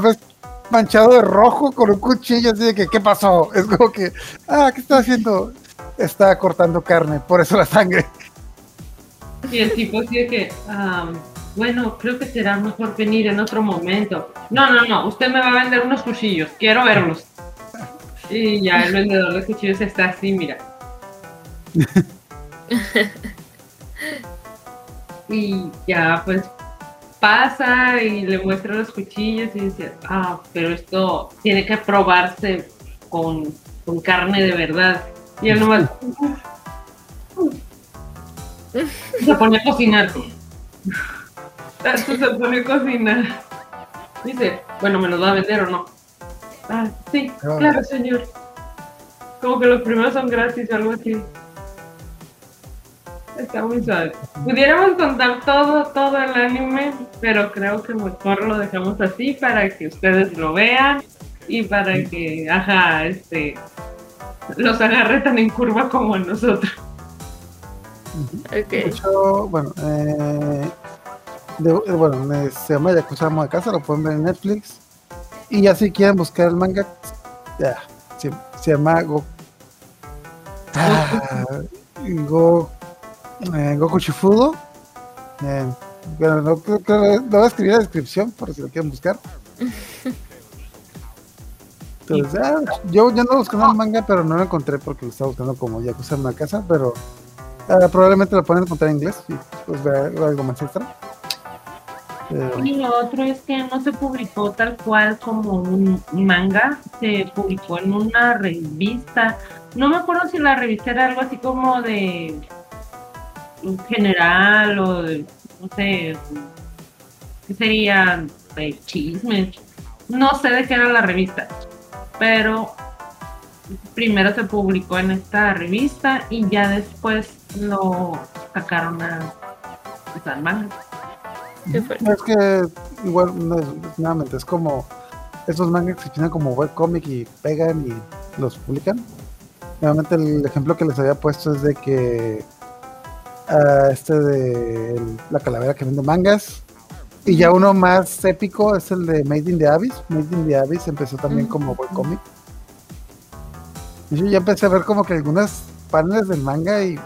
manchado de rojo con un cuchillo así de que, ¿qué pasó? Es como que, ah, ¿qué está haciendo? Está cortando carne, por eso la sangre. Y el tipo así de que, ah, bueno, creo que será mejor venir en otro momento. No, no, no, usted me va a vender unos cuchillos, quiero verlos. Y ya el vendedor de cuchillos está así, mira. Y ya pues pasa y le muestra los cuchillos y dice, ah, pero esto tiene que probarse con, con carne de verdad. Y él nomás se pone a cocinar. Tanto se pone a cocinar. Dice, bueno, ¿me los va a vender o no? Ah, sí, claro, señor. Como que los primeros son gratis o algo así. Está muy suave. Pudiéramos contar todo, todo el anime, pero creo que mejor lo dejamos así para que ustedes lo vean y para que, ajá, este, los agarre tan en curva como a nosotros. De Ok. hecho, bueno, eh, de- bueno, se llama Yakuza de Casa, lo pueden ver en Netflix. Y ya si quieren buscar el manga, ya, se, se llama Go, ah, Go, eh, Goku Shifudo. Eh, bueno, no, creo que lo voy a escribir en la descripción por si lo quieren buscar. Entonces, ah, yo, yo ando buscando el manga, pero no lo encontré porque lo estaba buscando como Yakuza Amo de Casa, pero Ah, probablemente lo pueden encontrar en inglés y pues ver algo más extra. Pero, Y lo otro es que no se publicó tal cual como un manga, se publicó en una revista. No me acuerdo si la revista era algo así como de un general o de, no sé, ¿qué sería? De chismes. No sé de qué era la revista, pero primero se publicó en esta revista y ya después lo sacaron a, pues, al manga. Es que igual, no es, nuevamente, es como esos mangas que se tienen como webcomic y pegan y los publican. Nuevamente el ejemplo que les había puesto es de que este de el- la calavera que vende mangas. Y ya uno más épico es el de Made in the Abyss. Made in the Abyss empezó también como webcomic. Y yo ya empecé a ver como que algunas paneles del manga y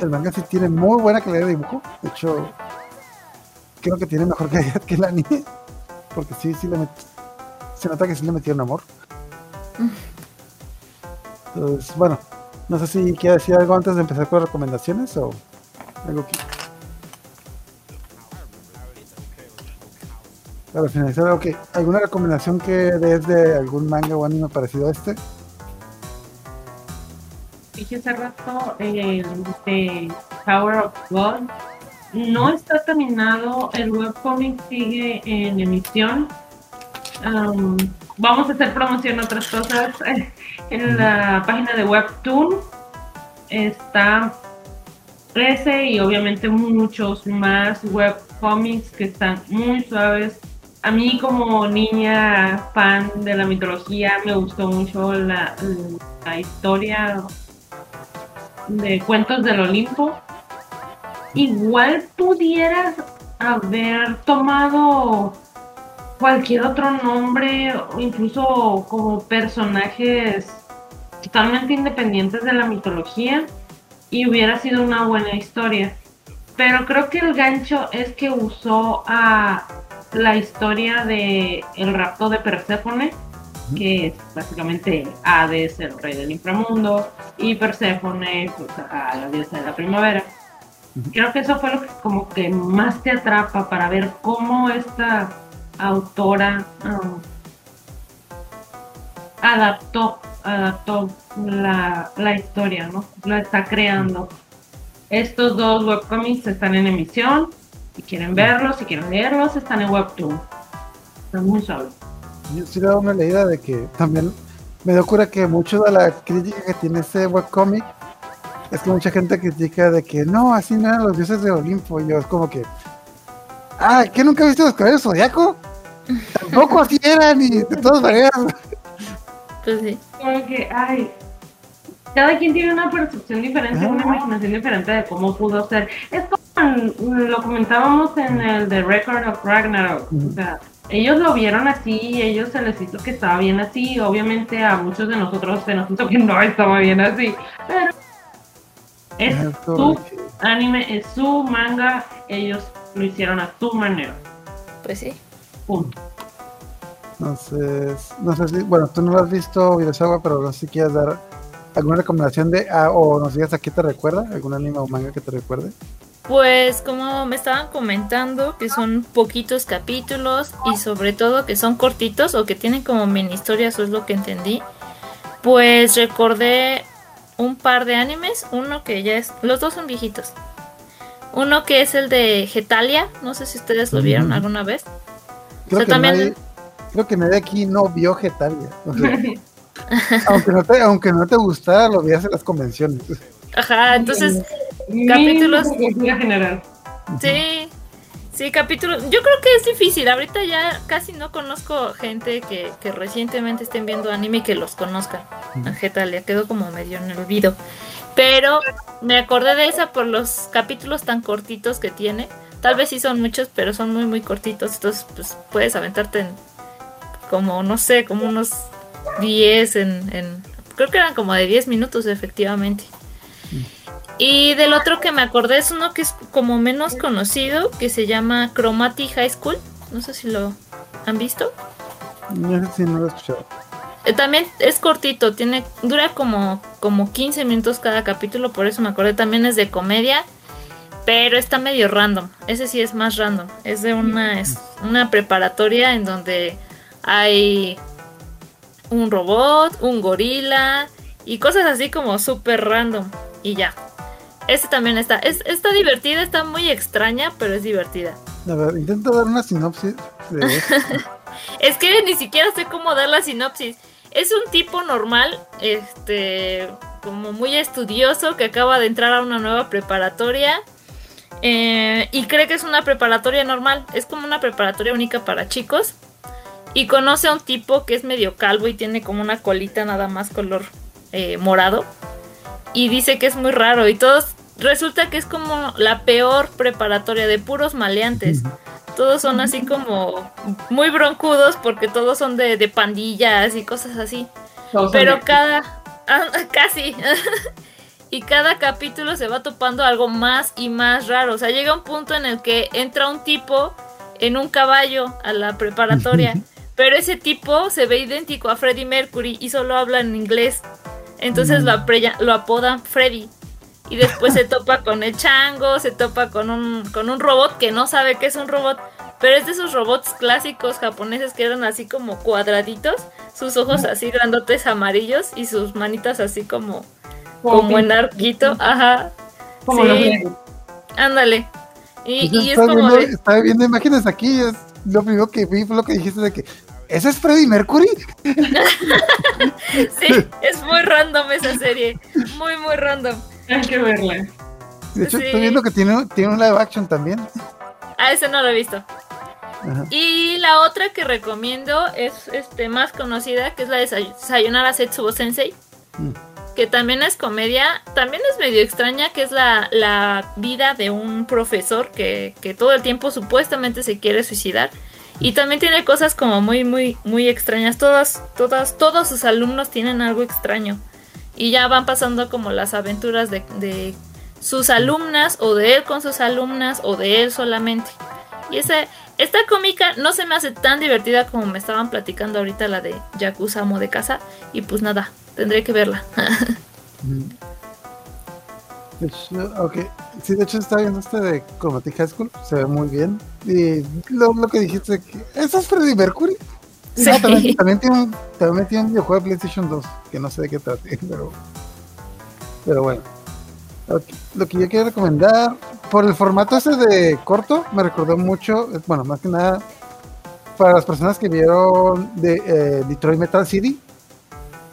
el manga sí tiene muy buena calidad de dibujo. De hecho, creo que tiene mejor calidad que el anime. Porque sí, sí le met- se nota que sí le metieron amor. Entonces, bueno, no sé si quiere decir algo antes de empezar con las recomendaciones o algo aquí. Para finalizar, ok. ¿Alguna recomendación que des de algún manga o anime parecido a este? Dije hace rato el de Power of God. No está terminado, el webcomic sigue en emisión. Am, vamos a hacer promoción a otras cosas. En la página de Webtoon está ese y obviamente muchos más webcomics que están muy suaves. A mí como niña fan de la mitología me gustó mucho la, la historia de Cuentos del Olimpo. Igual pudieras haber tomado cualquier otro nombre o incluso como personajes totalmente independientes de la mitología y hubiera sido una buena historia. Pero creo que el gancho es que usó a la historia de el rapto de Perséfone, que es básicamente Hades, el rey del inframundo, y Perséfone, pues, a la diosa de la primavera. Creo que eso fue lo que como que más te atrapa para ver cómo esta autora um, adaptó, adaptó la, la historia, ¿no? La está creando. Estos dos webcomics están en emisión. Si quieren verlos, si quieren leerlos, están en Webtoon. Están muy suaves. Yo sí le doy una leída de que también me dio cura que mucho de la crítica que tiene ese webcomic es que mucha gente critica de que no, así no eran los dioses de Olimpo. Y yo es como que, ah, ¿qué nunca viste los caballeros zodiaco? Tampoco así eran y de todas maneras. Pues sí. Como que, ay, cada quien tiene una percepción diferente, una imaginación diferente de cómo pudo ser. Es como lo comentábamos en el The Record of Ragnarok. O sea, ellos lo vieron así y ellos se les hizo que estaba bien así. Obviamente a muchos de nosotros se nos hizo que no estaba bien así. Pero es su anime, es su manga. Ellos lo hicieron a su manera. Pues sí. Punto. Entonces, no sé si, bueno, tú no lo has visto, Videosawa, pero no sé si quieres dar alguna recomendación de, ah, o nos digas a qué te recuerda, algún anime o manga que te recuerde. Pues como me estaban comentando que son poquitos capítulos y sobre todo que son cortitos o que tienen como mini historias, eso es lo que entendí. Pues recordé un par de animes, uno que ya es, los dos son viejitos. Uno que es el de Getalia, no sé si ustedes lo vieron alguna vez. Creo, sea, que también- creo que nadie aquí no vio. O sea, aunque, no te, aunque no te gustara, lo veías en las convenciones. Ajá, entonces Capítulos. Capítulos- general. Sí, sí, capítulo. Yo creo que es difícil. Ahorita ya casi no conozco gente que, que recientemente estén viendo anime y que los conozcan. Getalia quedó como medio en el olvido. Pero me acordé de esa por los capítulos tan cortitos que tiene. Tal vez sí son muchos, pero son muy, muy cortitos. Entonces, pues puedes aventarte en como, no sé, como unos 10 en, en- Creo que eran como de 10 minutos, efectivamente. Y del otro que me acordé es uno que es como menos conocido, que se llama Chromatic High School. No sé si lo han visto. No sé si no lo he escuchado. Eh, También es cortito, tiene dura como, como 15 minutos cada capítulo, por eso me acordé. También es de comedia, pero está medio random. Ese sí es más random. Es de una, es una preparatoria en donde hay un robot, un gorila y cosas así como súper random. Y ya. Este también está. Es, está divertida, está muy extraña, pero es divertida. A ver, intento dar una sinopsis de esto. Es que ni siquiera sé cómo dar la sinopsis. Es un tipo normal, este, como muy estudioso, que acaba de entrar a una nueva preparatoria eh, y cree que es una preparatoria normal. Es como una preparatoria única para chicos. Y conoce a un tipo que es medio calvo y tiene como una colita nada más color eh, morado. Y dice que es muy raro. Y todos, resulta que es como la peor preparatoria de puros maleantes. Todos son así como muy broncudos porque todos son de, de pandillas y cosas así. Todos Pero cada... ah, casi. y cada capítulo se va topando algo más y más raro. O sea, llega un punto en el que entra un tipo en un caballo a la preparatoria. Pero ese tipo se ve idéntico a Freddie Mercury y solo habla en inglés. Entonces lo, apre- lo apodan Freddy. Y después se topa con el chango, se topa con un, con un robot que no sabe que es un robot, pero es de esos robots clásicos japoneses que eran así como cuadraditos, sus ojos así grandotes amarillos y sus manitas así como, como en arquito, ajá. Como Sí. Ándale. Y, Pues y es como viendo, de, estaba viendo imágenes aquí, es lo primero que vi fue lo que dijiste de que ¿ese es Freddie Mercury? sí, es muy random esa serie, muy muy random. Hay que verla. De hecho, Sí. estoy viendo que tiene, tiene un live action también. Ah, ese no lo he visto. Ajá. Y la otra que recomiendo es este más conocida, que es la de Say- Sayonara Setsubo Sensei. Mm. Que también es comedia, también es medio extraña, que es la, la vida de un profesor que, que todo el tiempo supuestamente se quiere suicidar. Y también tiene cosas como muy, muy, muy extrañas. Todas, todas, todos sus alumnos tienen algo extraño. Y ya van pasando como las aventuras de, sus alumnas, o de él con sus alumnas, o de él solamente. Y esa, esta cómica no se me hace tan divertida como me estaban platicando ahorita la de Yakuza Amo de Casa. Y pues nada, tendré que verla. De hecho, ok. Sí, de hecho estaba viendo este de Chromatic High School, se ve muy bien. Y lo, lo que dijiste, que ¿eso es Freddie Mercury? Sí. No, también, también tiene un, también tiene un videojuego de PlayStation 2, que no sé de qué trate, pero, pero bueno. Lo que yo quiero recomendar, por el formato ese de corto, me recordó mucho, bueno, más que nada, para las personas que vieron de eh, Detroit Metal City.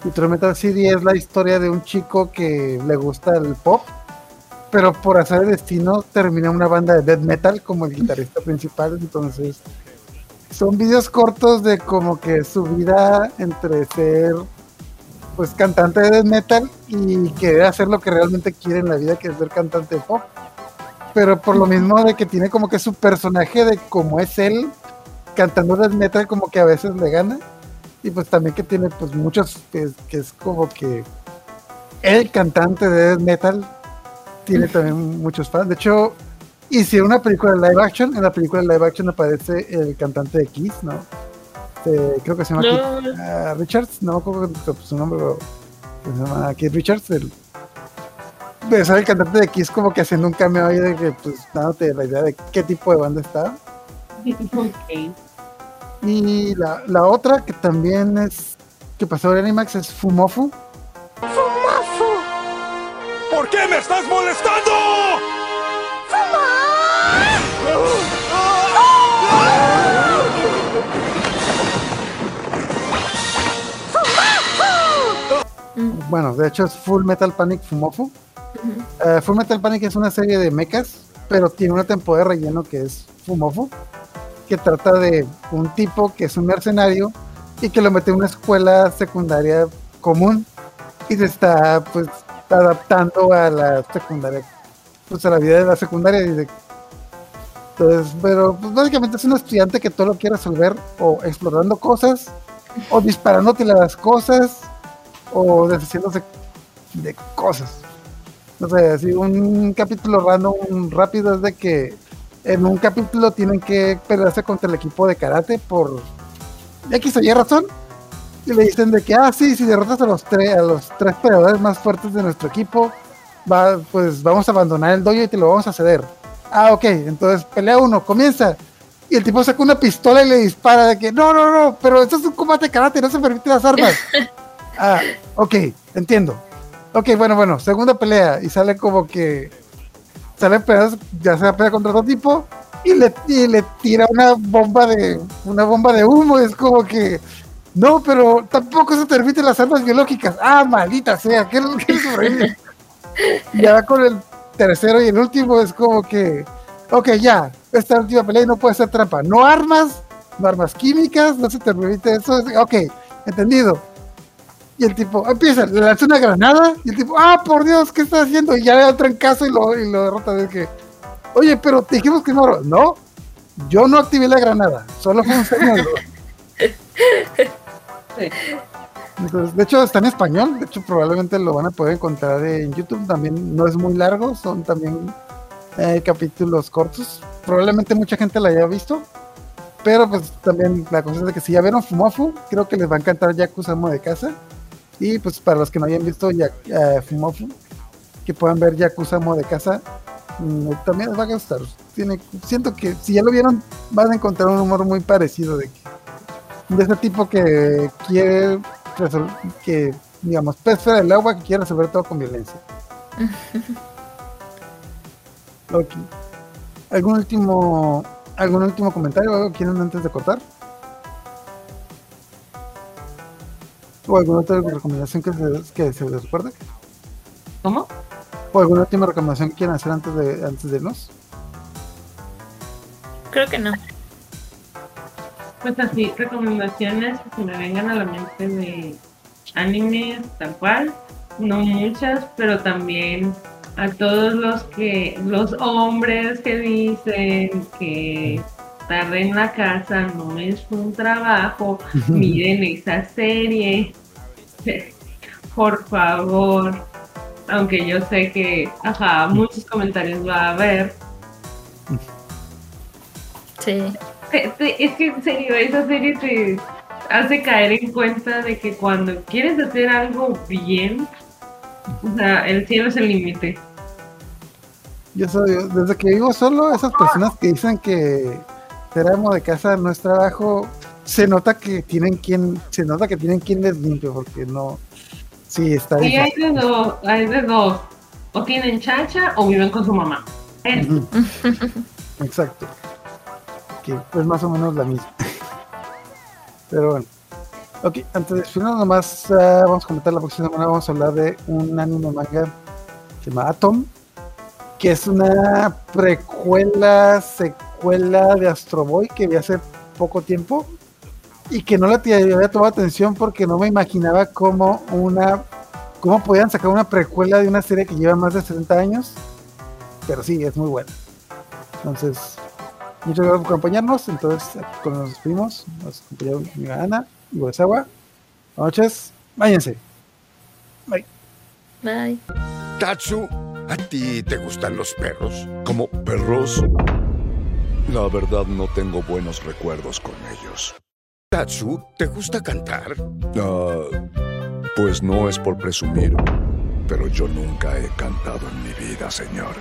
Detroit Metal City es la historia de un chico que le gusta el pop, pero por hacer el destino termina en una banda de death metal como el guitarrista principal, entonces son videos cortos de como que su vida entre ser pues cantante de death metal y querer hacer lo que realmente quiere en la vida que es ser cantante de pop. Pero por lo mismo de que tiene como que su personaje de cómo es él cantando death metal como que a veces le gana y pues también que tiene pues muchos que, que es como que el cantante de death metal tiene también muchos fans de hecho hicieron una película de live action en la película de live action aparece el cantante de Kiss no creo que se llama Keith Lol. ah, Richards, no me acuerdo su nombre, pero se llama Keith Richards, el, de ser el cantante de Kiss como que haciendo un cameo ahí de que pues dándote la idea de qué tipo de banda está. Y la, la otra que también es que pasó en Animax es Fumofu. ¿Por qué me estás molestando? Bueno, de hecho es Full Metal Panic Fumofu. Eh, Full Metal Panic es una serie de mechas, pero tiene una temporada de relleno que es Fumofu, que trata de un tipo que es un mercenario y que lo mete en una escuela secundaria común y se está pues adaptando a la secundaria, pues a la vida de la secundaria. y de- entonces, pero pues, básicamente es un estudiante que todo lo quiere resolver o explorando cosas o disparándote las cosas o deshaciéndose de cosas. No sé, así un capítulo random rápido es de que en un capítulo tienen que pelearse contra el equipo de karate por X o Y razón. Y le dicen de que, ah, sí, si derrotas a los, tres a los tres peleadores más fuertes de nuestro equipo, va, pues vamos a abandonar el dojo y te lo vamos a ceder. Ah, ok, entonces pelea uno, comienza. Y el tipo saca una pistola y le dispara de que, no, no, no, pero esto es un combate de karate, no se permiten las armas. ah, ok, entiendo. Ok, bueno, bueno, segunda pelea y sale como que sale peleas, ya se pelea contra otro tipo y le, y le tira una bomba de una bomba de humo, es como que no, pero tampoco se permiten las armas biológicas. Ah, maldita sea, ¿qué, qué sobrevive? Y ya con el tercero y el último es como que, ok, ya, esta última pelea no puede ser trampa. No armas, no armas químicas, no se te permite eso. es- Ok, entendido. Y el tipo empieza, le lanza una granada y el tipo, ah, por Dios, ¿qué estás haciendo? Y ya le da trancazo y lo, y lo derrota. De que, oye, pero te dijimos que no. No, yo no activé la granada, solo fue un segundo. De hecho, está en español. De hecho, probablemente lo van a poder encontrar en YouTube. También no es muy largo, son también eh, capítulos cortos. Probablemente mucha gente la haya visto. Pero pues también la cosa es de que si ya vieron Fumofu, creo que les va a encantar Yakuza Amo de Casa. Y pues para los que no hayan visto ya, eh, Fumofu, que puedan ver Yakuza Mo de casa, mm, también les va a gustar. Siento que si ya lo vieron, van a encontrar un humor muy parecido de que de ese tipo que quiere que digamos pez fuera del agua que quiere resolver todo con violencia. Ok. ¿Algún último algún último comentario o algo quieren antes de cortar? ¿O alguna otra recomendación que se, que se les recuerde? ¿Cómo? ¿O alguna última recomendación que quieran hacer antes de antes de irnos? Creo que no. Pues así, recomendaciones que se me vengan a la mente de anime tal cual. No muchas, pero también a todos los que, los hombres que dicen que estar en la casa no es un trabajo, miren esa serie. Por favor. Aunque yo sé que, ajá, muchos comentarios va a haber, Sí. Te- te- es que en serio, esa serie te hace caer en cuenta de que cuando quieres hacer algo bien, o sea, el cielo es el límite. Yo soy, desde que vivo solo, esas personas que dicen que ser amo de casa no es trabajo, se nota que tienen quien, se nota que tienen quien les limpie, porque no, sí, está Y bien. hay de dos, hay de dos. O tienen chacha o viven con su mamá. Exacto. Es más o menos la misma. Pero bueno. Ok, antes de final nomás ah, vamos a comentar la próxima semana, vamos a hablar de un anime manga que se llama Atom, que es una precuela, secuela de Astro Boy que vi hace poco tiempo y que no la había tomado atención porque no me imaginaba cómo una cómo podían sacar una precuela de una serie que lleva más de 70 años, pero sí, es muy buena. Entonces, muchas gracias por acompañarnos. Entonces, aquí cuando nos despedimos, nos acompañó mi amiga Ana y. Buenas noches, váyanse. Bye. Bye. Tatsu, ¿a ti te gustan los perros? ¿Como perros? La verdad no tengo buenos recuerdos con ellos. Tatsu, ¿te gusta cantar? Ah, pues no es por presumir, pero yo nunca he cantado en mi vida, señor.